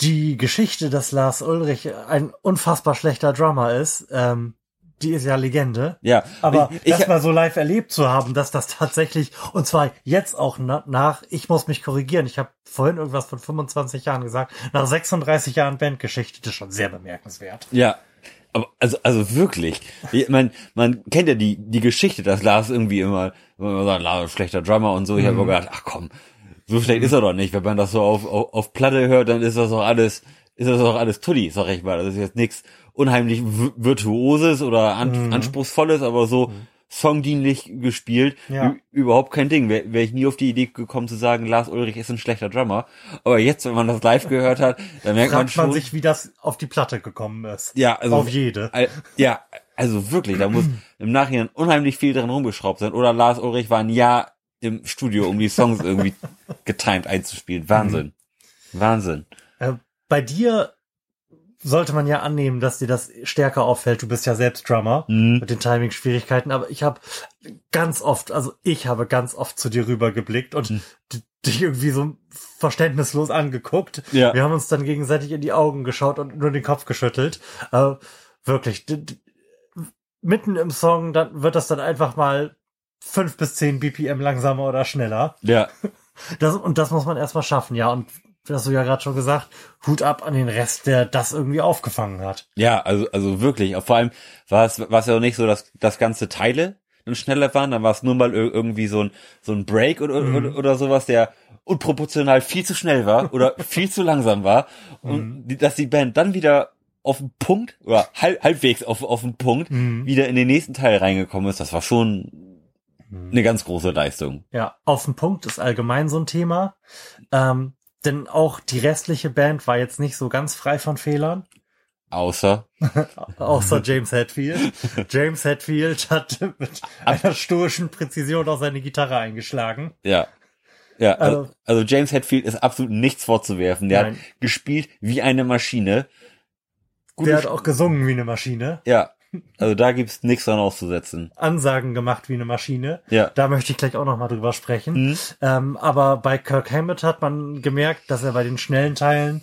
Die Geschichte, dass Lars Ulrich ein unfassbar schlechter Drummer ist, ähm, die ist ja Legende. Ja, Aber ich, das ich, mal so live erlebt zu haben, dass das tatsächlich, und zwar jetzt auch na, nach, ich muss mich korrigieren, ich habe vorhin irgendwas von 25 Jahren gesagt, nach 36 Jahren Bandgeschichte, das ist schon sehr bemerkenswert. Ja, aber also also wirklich, ich mein, man kennt ja die die Geschichte, dass Lars irgendwie immer, immer sagt, Lars ist schlechter Drummer und so. Ich habe mir gedacht, ach komm, so schlecht ist er doch nicht. Wenn man das so auf, auf auf Platte hört, dann ist das doch alles ist das doch alles Tuddi, sag ich mal. Das ist jetzt nichts unheimlich vi- virtuoses oder an, anspruchsvolles, aber so songdienlich gespielt. Ja. Überhaupt kein Ding. Wäre wär ich nie auf die Idee gekommen zu sagen, Lars Ulrich ist ein schlechter Drummer. Aber jetzt, wenn man das live gehört hat, dann merkt man schon. man sich, wie das auf die Platte gekommen ist. Ja, also Auf jede. Al- Ja, also wirklich, da muss im Nachhinein unheimlich viel dran rumgeschraubt sein. Oder Lars Ulrich war ein Jahr im Studio, um die Songs irgendwie getimed einzuspielen. Wahnsinn. Wahnsinn. Äh, bei dir sollte man ja annehmen, dass dir das stärker auffällt. Du bist ja selbst Drummer Mhm. mit den Timing-Schwierigkeiten, aber ich habe ganz oft, also ich habe ganz oft zu dir rübergeblickt und Mhm. dich irgendwie so verständnislos angeguckt. Ja. Wir haben uns dann gegenseitig in die Augen geschaut und nur den Kopf geschüttelt. Äh, wirklich, mitten im Song, dann wird das dann einfach mal fünf bis zehn BPM langsamer oder schneller. Ja. Das, und das muss man erstmal schaffen, ja. Und hast du ja gerade schon gesagt, Hut ab an den Rest, der das irgendwie aufgefangen hat. Ja, also, also wirklich. Vor allem war es, war es ja auch nicht so, dass das ganze Teile dann schneller waren, dann war es nur mal ir- irgendwie so ein, so ein Break oder, oder, oder sowas, der unproportional viel zu schnell war oder viel zu langsam war. Und die, dass die Band dann wieder auf den Punkt oder halb, halbwegs auf, auf den Punkt wieder in den nächsten Teil reingekommen ist, das war schon eine ganz große Leistung. Ja, auf den Punkt ist allgemein so ein Thema. Ähm, denn auch die restliche Band war jetzt nicht so ganz frei von Fehlern. Außer, Außer James Hetfield. James Hetfield hat mit einer stoischen Präzision auch seine Gitarre eingeschlagen. ja. Ja, also, Also- also James Hetfield ist absolut nichts vorzuwerfen. Der Nein. hat gespielt wie eine Maschine. Gute Der hat auch gesungen wie eine Maschine. Ja, also da gibt's nichts dran auszusetzen. Ansagen gemacht wie eine Maschine. Ja. Da möchte ich gleich auch noch mal drüber sprechen. Mhm. Ähm, aber bei Kirk Hammett hat man gemerkt, dass er bei den schnellen Teilen,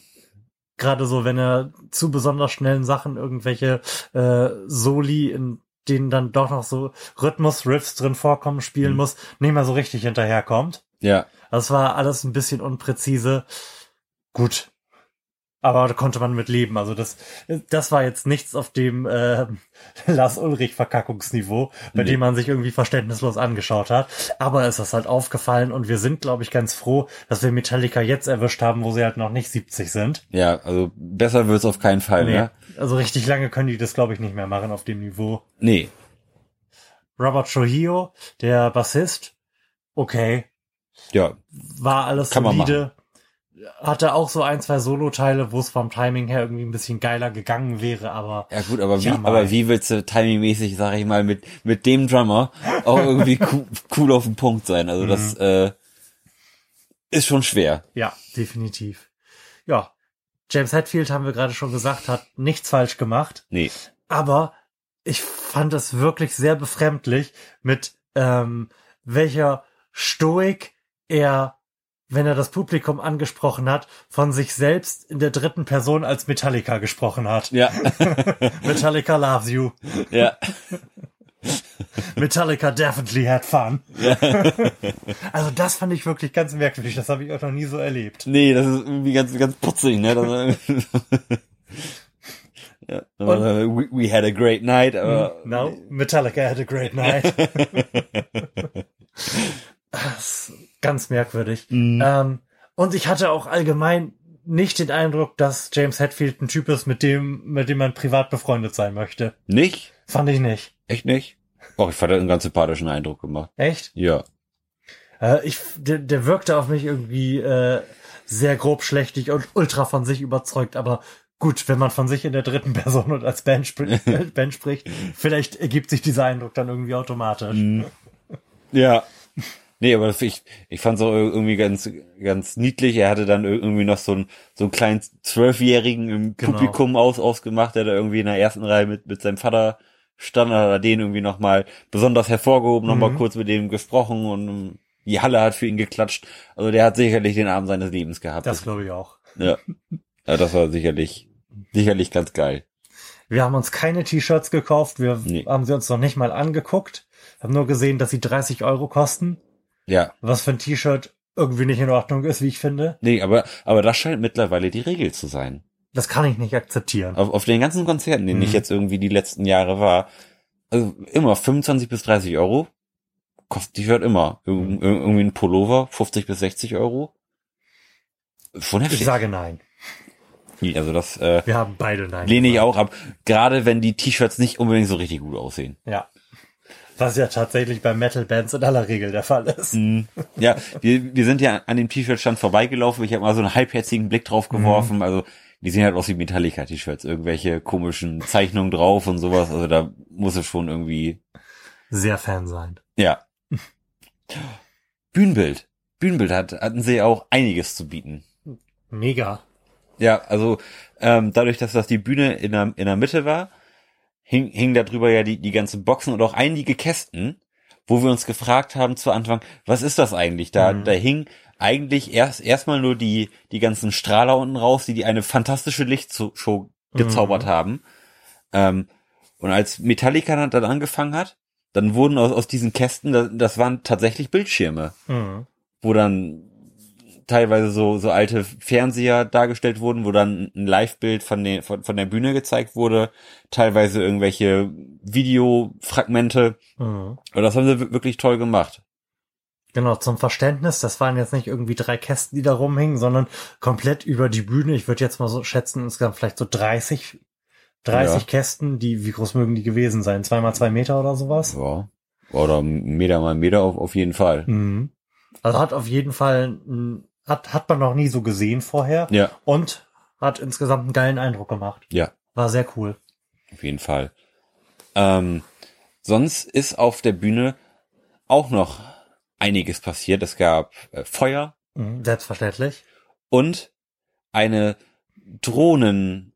gerade so, wenn er zu besonders schnellen Sachen irgendwelche äh, Soli, in denen dann doch noch so Rhythmus-Riffs drin vorkommen, spielen Mhm. muss, nicht mehr so richtig hinterherkommt. Ja, Das war alles ein bisschen unpräzise. Gut. Aber da konnte man mit leben. Also das, das war jetzt nichts auf dem äh, Lars Ulrich Verkackungsniveau, bei Nee. dem man sich irgendwie verständnislos angeschaut hat. Aber es ist halt aufgefallen und wir sind, glaube ich, ganz froh, dass wir Metallica jetzt erwischt haben, wo sie halt noch nicht 70 sind. ja, also besser wird's auf keinen Fall, Nee. ne? Also richtig lange können die das, glaube ich, nicht mehr machen auf dem Niveau. Nee. Robert Trujillo, der Bassist, okay, Ja, war alles Kann solide. Hatte auch so ein, zwei Solo-Teile, wo es vom Timing her irgendwie ein bisschen geiler gegangen wäre, aber ja gut, aber wie, Ja, aber wie willst du timingmäßig, sag ich mal, mit, mit dem Drummer auch irgendwie cool, cool auf den Punkt sein? Also das, äh, ist schon schwer. ja, definitiv. Ja, James Hetfield, haben wir gerade schon gesagt, hat nichts falsch gemacht, Nee. aber ich fand es wirklich sehr befremdlich, mit ähm, welcher Stoik er, wenn er das Publikum angesprochen hat, von sich selbst in der dritten Person als Metallica gesprochen hat. Ja, Metallica loves you. ja, Metallica definitely had fun. also das fand ich wirklich ganz merkwürdig. Das habe ich auch noch nie so erlebt. nee, das ist irgendwie ganz, ganz putzig, ne? Ja, we, we had a great night, aber No, Metallica had a great night. Das ist ganz merkwürdig. Ähm, und ich hatte auch allgemein nicht den Eindruck, dass James Hetfield ein Typ ist, mit dem, mit dem man privat befreundet sein möchte. nicht? Fand ich nicht. Echt nicht? Oh, ich fand, er einen ganz sympathischen Eindruck gemacht. Echt? Ja. Äh, ich, der, der wirkte auf mich irgendwie äh, sehr grob schlechtig und ultra von sich überzeugt, aber gut, wenn man von sich in der dritten Person und als Band, spri Band spricht, vielleicht ergibt sich dieser Eindruck dann irgendwie automatisch. Ja. Nee, aber ich, ich fand es auch irgendwie ganz, ganz niedlich. Er hatte dann irgendwie noch so einen, so einen kleinen Zwölfjährigen im Genau. Publikum aus, ausgemacht, der da irgendwie in der ersten Reihe mit, mit seinem Vater stand, hat er den irgendwie nochmal besonders hervorgehoben, nochmal Mhm. kurz mit dem gesprochen und ähm, die Halle hat für ihn geklatscht. Also der hat sicherlich den Abend seines Lebens gehabt. Das glaube ich auch. ja. ja, das war sicherlich, sicherlich ganz geil. Wir haben uns keine T-Shirts gekauft, wir Nee. haben sie uns noch nicht mal angeguckt, haben nur gesehen, dass sie 30 Euro kosten, Ja. was für ein T-Shirt irgendwie nicht in Ordnung ist, wie ich finde. Nee, aber, aber das scheint mittlerweile die Regel zu sein. Das kann ich nicht akzeptieren. Auf, auf den ganzen Konzerten, denen Mhm. ich jetzt irgendwie die letzten Jahre war, also immer 25 bis 30 Euro kostet T-Shirt immer. Ir Mhm. ir- irgendwie ein Pullover 50 bis 60 Euro. Schon Ich heftig. sage nein. Also das äh, Wir haben beide nein. lehne ich auch ab. Gerade wenn die T-Shirts nicht unbedingt so richtig gut aussehen. Ja. Was ja tatsächlich bei Metal-Bands in aller Regel der Fall ist. Mhm. Ja, wir, wir sind ja an dem T-Shirt-Stand vorbeigelaufen. Ich habe mal so einen halbherzigen Blick drauf geworfen. Also die sehen halt aus wie Metallica-T-Shirts. Irgendwelche komischen Zeichnungen drauf und sowas. Also da muss es schon irgendwie Sehr Fan sein. Ja. Bühnenbild. Bühnenbild hat, hatten sie auch einiges zu bieten. Mega. Ja, also ähm, dadurch, dass das die Bühne in der, in der Mitte war, hing, hing da drüber ja die, die ganzen Boxen und auch einige Kästen, wo wir uns gefragt haben zu Anfang, was ist das eigentlich? Da, Mhm. da hing eigentlich erst erstmal nur die, die ganzen Strahler unten raus, die, die eine fantastische Lichtshow gezaubert Mhm. haben. Ähm, und als Metallica dann, dann angefangen hat, dann wurden aus, aus diesen Kästen, das, das waren tatsächlich Bildschirme, Mhm. wo dann teilweise so, so alte Fernseher dargestellt wurden, wo dann ein Live-Bild von, den, von, von der Bühne gezeigt wurde, teilweise irgendwelche Videofragmente. Mhm. Und das haben sie wir- wirklich toll gemacht. Genau, zum Verständnis, das waren jetzt nicht irgendwie drei Kästen, die da rumhingen, sondern komplett über die Bühne. Ich würde jetzt mal so schätzen, insgesamt vielleicht so 30, 30 Ja. Kästen, die, wie groß mögen die gewesen sein? Zwei mal zwei Meter oder sowas? Ja. Oder Meter mal Meter auf, auf jeden Fall. Mhm. Also hat auf jeden Fall, ein- hat, hat man noch nie so gesehen vorher Ja, und hat insgesamt einen geilen Eindruck gemacht. ja, War sehr cool. auf jeden Fall. Ähm, sonst ist auf der Bühne auch noch einiges passiert. Es gab äh, Feuer Mhm. Selbstverständlich. und eine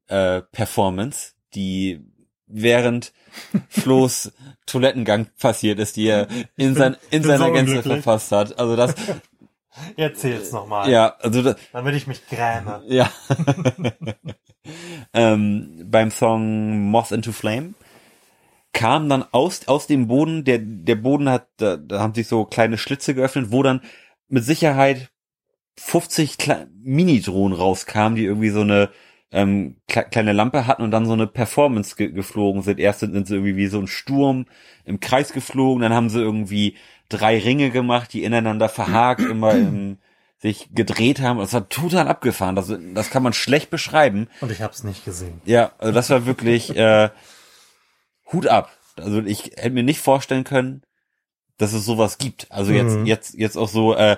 Drohnen-Performance, die während Flo's Toilettengang passiert ist, die er in, sein, in seiner Gänze verfasst hat. Also das, Erzähl's nochmal. ja, also das, Damit ich mich gräme. Ja. ähm, beim Song Moth into Flame kam dann aus, aus dem Boden, der, der Boden hat, da, da haben sich so kleine Schlitze geöffnet, wo dann mit Sicherheit 50 Kle Mini-Drohnen rauskamen, die irgendwie so eine ähm, kle kleine Lampe hatten und dann so eine Performance ge geflogen sind. Erst sind, sind sie irgendwie wie so ein Sturm im Kreis geflogen, dann haben sie irgendwie drei Ringe gemacht, die ineinander verhakt immer im, sich gedreht haben. Das war total abgefahren. Das, das kann man schlecht beschreiben. Und ich hab's nicht gesehen. Ja, also das war wirklich äh, Hut ab. Also ich hätte mir nicht vorstellen können, dass es sowas gibt. Also jetzt, Mhm. jetzt, jetzt auch so, äh,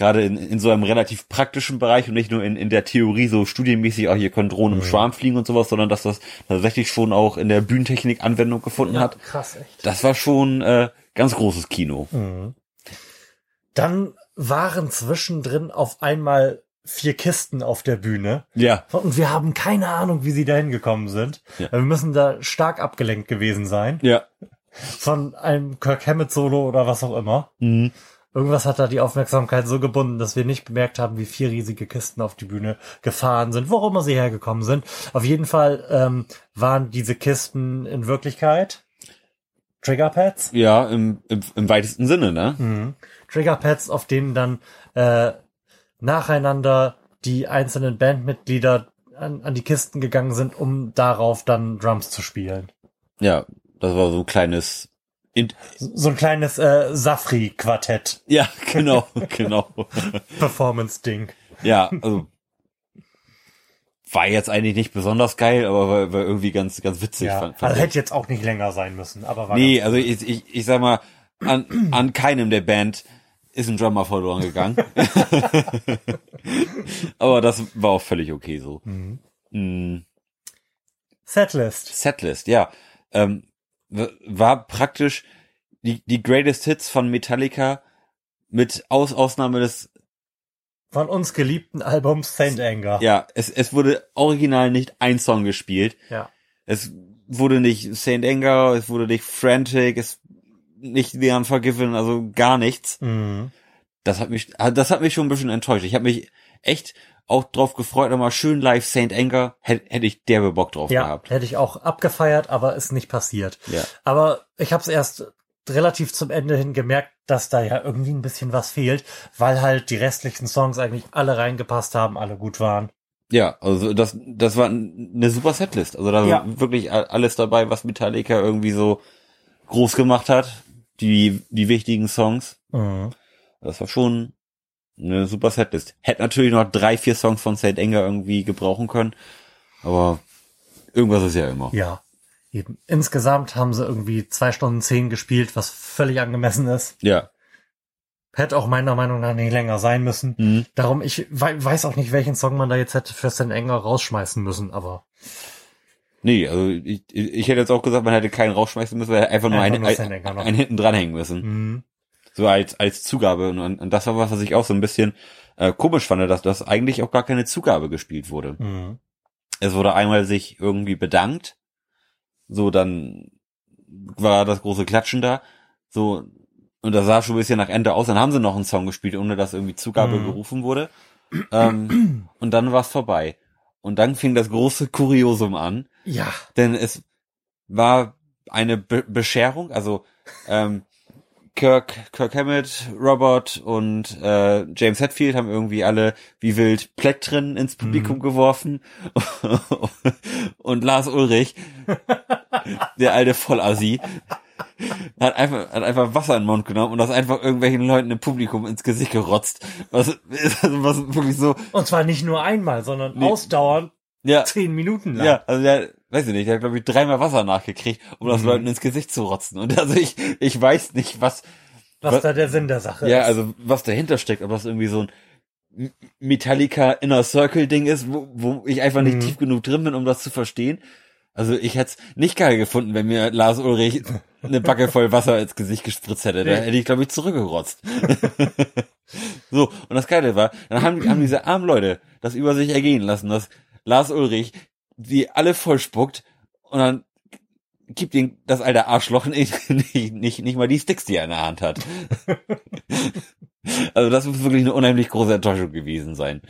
gerade in, in so einem relativ praktischen Bereich und nicht nur in, in der Theorie so studienmäßig, auch hier können Drohnen im Mhm. Schwarm fliegen und sowas, sondern dass das tatsächlich schon auch in der Bühnentechnik Anwendung gefunden hat. krass, echt. Das war schon äh, ganz großes Kino. Mhm. Dann waren zwischendrin auf einmal vier Kisten auf der Bühne. Ja, Und wir haben keine Ahnung, wie sie dahin gekommen sind. Ja. Wir müssen da stark abgelenkt gewesen sein. ja. Von einem Kirk Hammett Solo oder was auch immer. Mhm. Irgendwas hat da die Aufmerksamkeit so gebunden, dass wir nicht bemerkt haben, wie vier riesige Kisten auf die Bühne gefahren sind, wo immer sie hergekommen sind. Auf jeden Fall ähm, waren diese Kisten in Wirklichkeit Triggerpads. Ja, im, im, im weitesten Sinne, ne? Mhm. Triggerpads, auf denen dann äh, nacheinander die einzelnen Bandmitglieder an, an die Kisten gegangen sind, um darauf dann Drums zu spielen. Ja, das war so ein kleines In So ein kleines äh, Safri-Quartett Ja, genau, genau. Performance-Ding. Ja, also war jetzt eigentlich nicht besonders geil, aber war, war irgendwie ganz, ganz witzig. Ja, fand, fand also hätte jetzt auch nicht länger sein müssen, aber war Nee, also ich, ich, ich sag mal, an, an keinem der Band ist ein Drummer verloren gegangen. aber das war auch völlig okay so. Mhm. Mm, Setlist. Setlist, ja. Ähm, war praktisch die, die Greatest Hits von Metallica mit Aus, Ausnahme des Von uns geliebten Albums Saint Anger. Ja, es, es wurde original nicht ein Song gespielt. Ja. Es wurde nicht Saint Anger, es wurde nicht Frantic, es nicht The Unforgiven, also gar nichts. Mhm. Das hat mich, das hat mich schon ein bisschen enttäuscht. Ich habe mich echt auch drauf gefreut, nochmal schön live Saint Anger, hätte hätte ich derbe Bock drauf Ja, gehabt. hätte ich auch abgefeiert, aber ist nicht passiert. Ja. Aber ich habe es erst relativ zum Ende hin gemerkt, dass da ja irgendwie ein bisschen was fehlt, weil halt die restlichen Songs eigentlich alle reingepasst haben, alle gut waren. Ja, also das, das war eine super Setlist. Also da Ja. war wirklich alles dabei, was Metallica irgendwie so groß gemacht hat. Die, die wichtigen Songs. Mhm. Das war schon eine super Setlist. Hätte natürlich noch drei, vier Songs von Saint Anger irgendwie gebrauchen können. Aber irgendwas ist ja immer. Ja, eben. Insgesamt haben sie irgendwie zwei Stunden zehn gespielt, was völlig angemessen ist. Ja. Hätte auch meiner Meinung nach nicht länger sein müssen. Mhm. Darum, ich wei- weiß auch nicht, welchen Song man da jetzt hätte für St. Enger rausschmeißen müssen, aber Nee, also ich, ich hätte jetzt auch gesagt, man hätte keinen rausschmeißen müssen, weil einfach nur Einfach einen, nur Saint ein, Anger noch. einen hinten dranhängen müssen. mhm. So als, als Zugabe. Und, und das war was, was ich auch so ein bisschen äh, komisch fand, dass das eigentlich auch gar keine Zugabe gespielt wurde. Mhm. Es wurde einmal sich irgendwie bedankt, so dann war das große Klatschen da, so und das sah schon ein bisschen nach Ende aus. Dann haben sie noch einen Song gespielt, ohne dass irgendwie Zugabe Mhm. gerufen wurde. Ähm, und dann war es vorbei. Und dann fing das große Kuriosum an, Ja. denn es war eine Be Bescherung, also ähm, Kirk, Kirk Hammett, Robert und äh, James Hetfield haben irgendwie alle wie wild Plektren ins Publikum Mhm. geworfen und Lars Ulrich, der alte Vollassi, hat einfach, hat einfach Wasser in den Mund genommen und das einfach irgendwelchen Leuten im Publikum ins Gesicht gerotzt. Was, was wirklich so, Und zwar nicht nur einmal, sondern Nee. ausdauernd ja, zehn Minuten lang. ja, also der, weiß ich nicht, der hat glaube ich dreimal Wasser nachgekriegt, um das Mhm. Leuten ins Gesicht zu rotzen. Und also ich, ich weiß nicht, was, Was Was- da der Sinn der Sache ja, ist. also was dahinter steckt, ob das irgendwie so ein Metallica Inner Circle Ding ist, wo, wo ich einfach nicht Mhm. tief genug drin bin, um das zu verstehen. Also ich hätte es nicht geil gefunden, wenn mir Lars Ulrich eine Backe voll Wasser ins Gesicht gespritzt hätte. Da hätte ich, glaube ich, zurückgerotzt. so, und das Geile war, dann haben, haben diese armen Leute das über sich ergehen lassen, dass Lars Ulrich die alle vollspuckt und dann gibt ihm das alte Arschloch nicht, nicht, nicht, nicht mal die Sticks, die er in der Hand hat. also das muss wirklich eine unheimlich große Enttäuschung gewesen sein.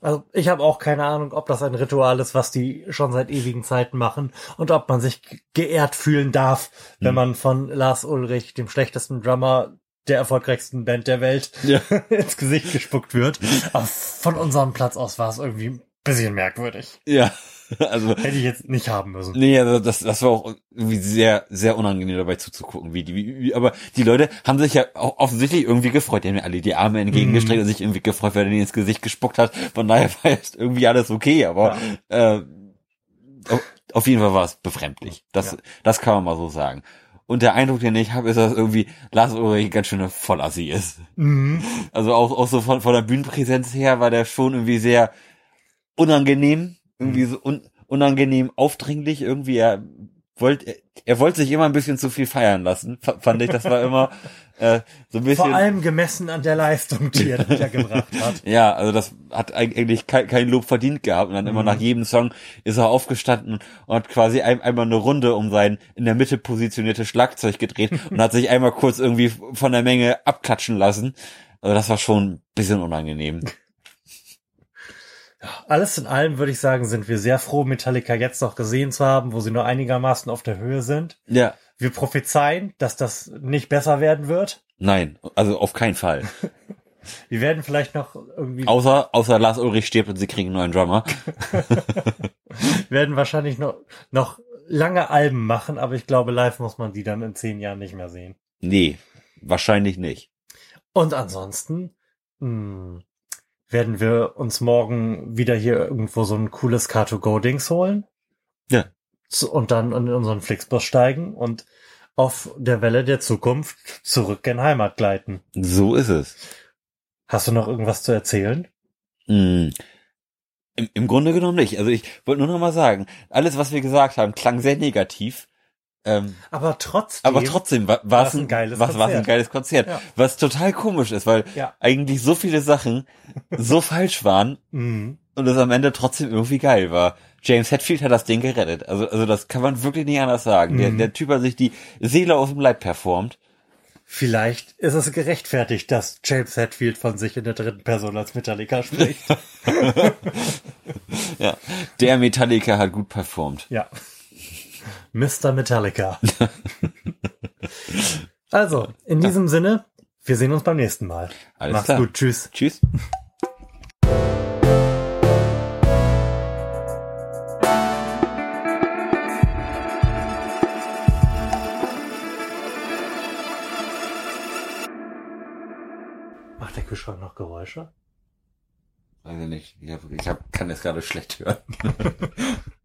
Also ich habe auch keine Ahnung, ob das ein Ritual ist, was die schon seit ewigen Zeiten machen und ob man sich ge- geehrt fühlen darf, wenn Hm. man von Lars Ulrich, dem schlechtesten Drummer der erfolgreichsten Band der Welt, Ja. ins Gesicht gespuckt wird. Aber von unserem Platz aus war es irgendwie bisschen merkwürdig. Ja, also Hätte ich jetzt nicht haben müssen. Nee, also das, das war auch irgendwie sehr, sehr unangenehm dabei zuzugucken, wie die, wie, wie, aber die Leute haben sich ja auch offensichtlich irgendwie gefreut. Die haben ja alle die Arme entgegengestreckt und sich irgendwie gefreut, weil er ihnen ins Gesicht gespuckt hat. Von daher war jetzt irgendwie alles okay, aber äh, auf, auf jeden Fall war es befremdlich. Das, Ja. das kann man mal so sagen. Und der Eindruck, den ich habe, ist, dass irgendwie Lars Ulrich ganz schöne Vollassi ist. Mhm. Also auch, auch so von, von der Bühnenpräsenz her war der schon irgendwie sehr unangenehm, irgendwie so un, unangenehm aufdringlich, irgendwie er wollte, er, wollte sich immer ein bisschen zu viel feiern lassen, fand ich, das war immer äh, so ein bisschen. Vor allem gemessen an der Leistung, die er die er gebracht hat. ja, also das hat eigentlich kein, kein Lob verdient gehabt und dann immer Mhm. nach jedem Song ist er aufgestanden und hat quasi ein, einmal eine Runde um sein in der Mitte positionierte Schlagzeug gedreht und hat sich einmal kurz irgendwie von der Menge abklatschen lassen. Also das war schon ein bisschen unangenehm. Alles in allem würde ich sagen, sind wir sehr froh, Metallica jetzt noch gesehen zu haben, wo sie nur einigermaßen auf der Höhe sind. Ja, Wir prophezeien, dass das nicht besser werden wird. nein, also auf keinen Fall. Wir werden vielleicht noch irgendwie, Außer, außer Lars Ulrich stirbt und sie kriegen einen neuen Drummer. werden wahrscheinlich noch, noch lange Alben machen, aber ich glaube, live muss man die dann in zehn Jahren nicht mehr sehen. Nee, wahrscheinlich nicht. Und ansonsten mh, werden wir uns morgen wieder hier irgendwo so ein cooles Car2Go-Dings holen. Ja. Und dann in unseren Flixbus steigen und auf der Welle der Zukunft zurück in Heimat gleiten. So ist es. Hast du noch irgendwas zu erzählen? Mm. Im, Im Grunde genommen nicht. Also ich wollte nur noch mal sagen, alles, was wir gesagt haben, klang sehr negativ. Ähm, Aber trotzdem. aber trotzdem war, es ein, geiles was, war's ein Konzert. geiles Konzert. Ja. Was total komisch ist, weil Ja. eigentlich so viele Sachen so falsch waren Mhm. und es am Ende trotzdem irgendwie geil war. James Hetfield hat das Ding gerettet. Also, also das kann man wirklich nicht anders sagen. Der, Mhm. der Typ hat sich die Seele aus dem Leib performt. Vielleicht ist es gerechtfertigt, dass James Hetfield von sich in der dritten Person als Metallica spricht. Ja, der Metallica hat gut performt. ja. Mr. Metallica. also, in diesem Sinne, wir sehen uns beim nächsten Mal. Alles Mach's klar. gut. Tschüss. Tschüss. Macht der Kühlschrank noch Geräusche? Weiß ich nicht. Ich, hab, ich hab, kann das gerade schlecht hören.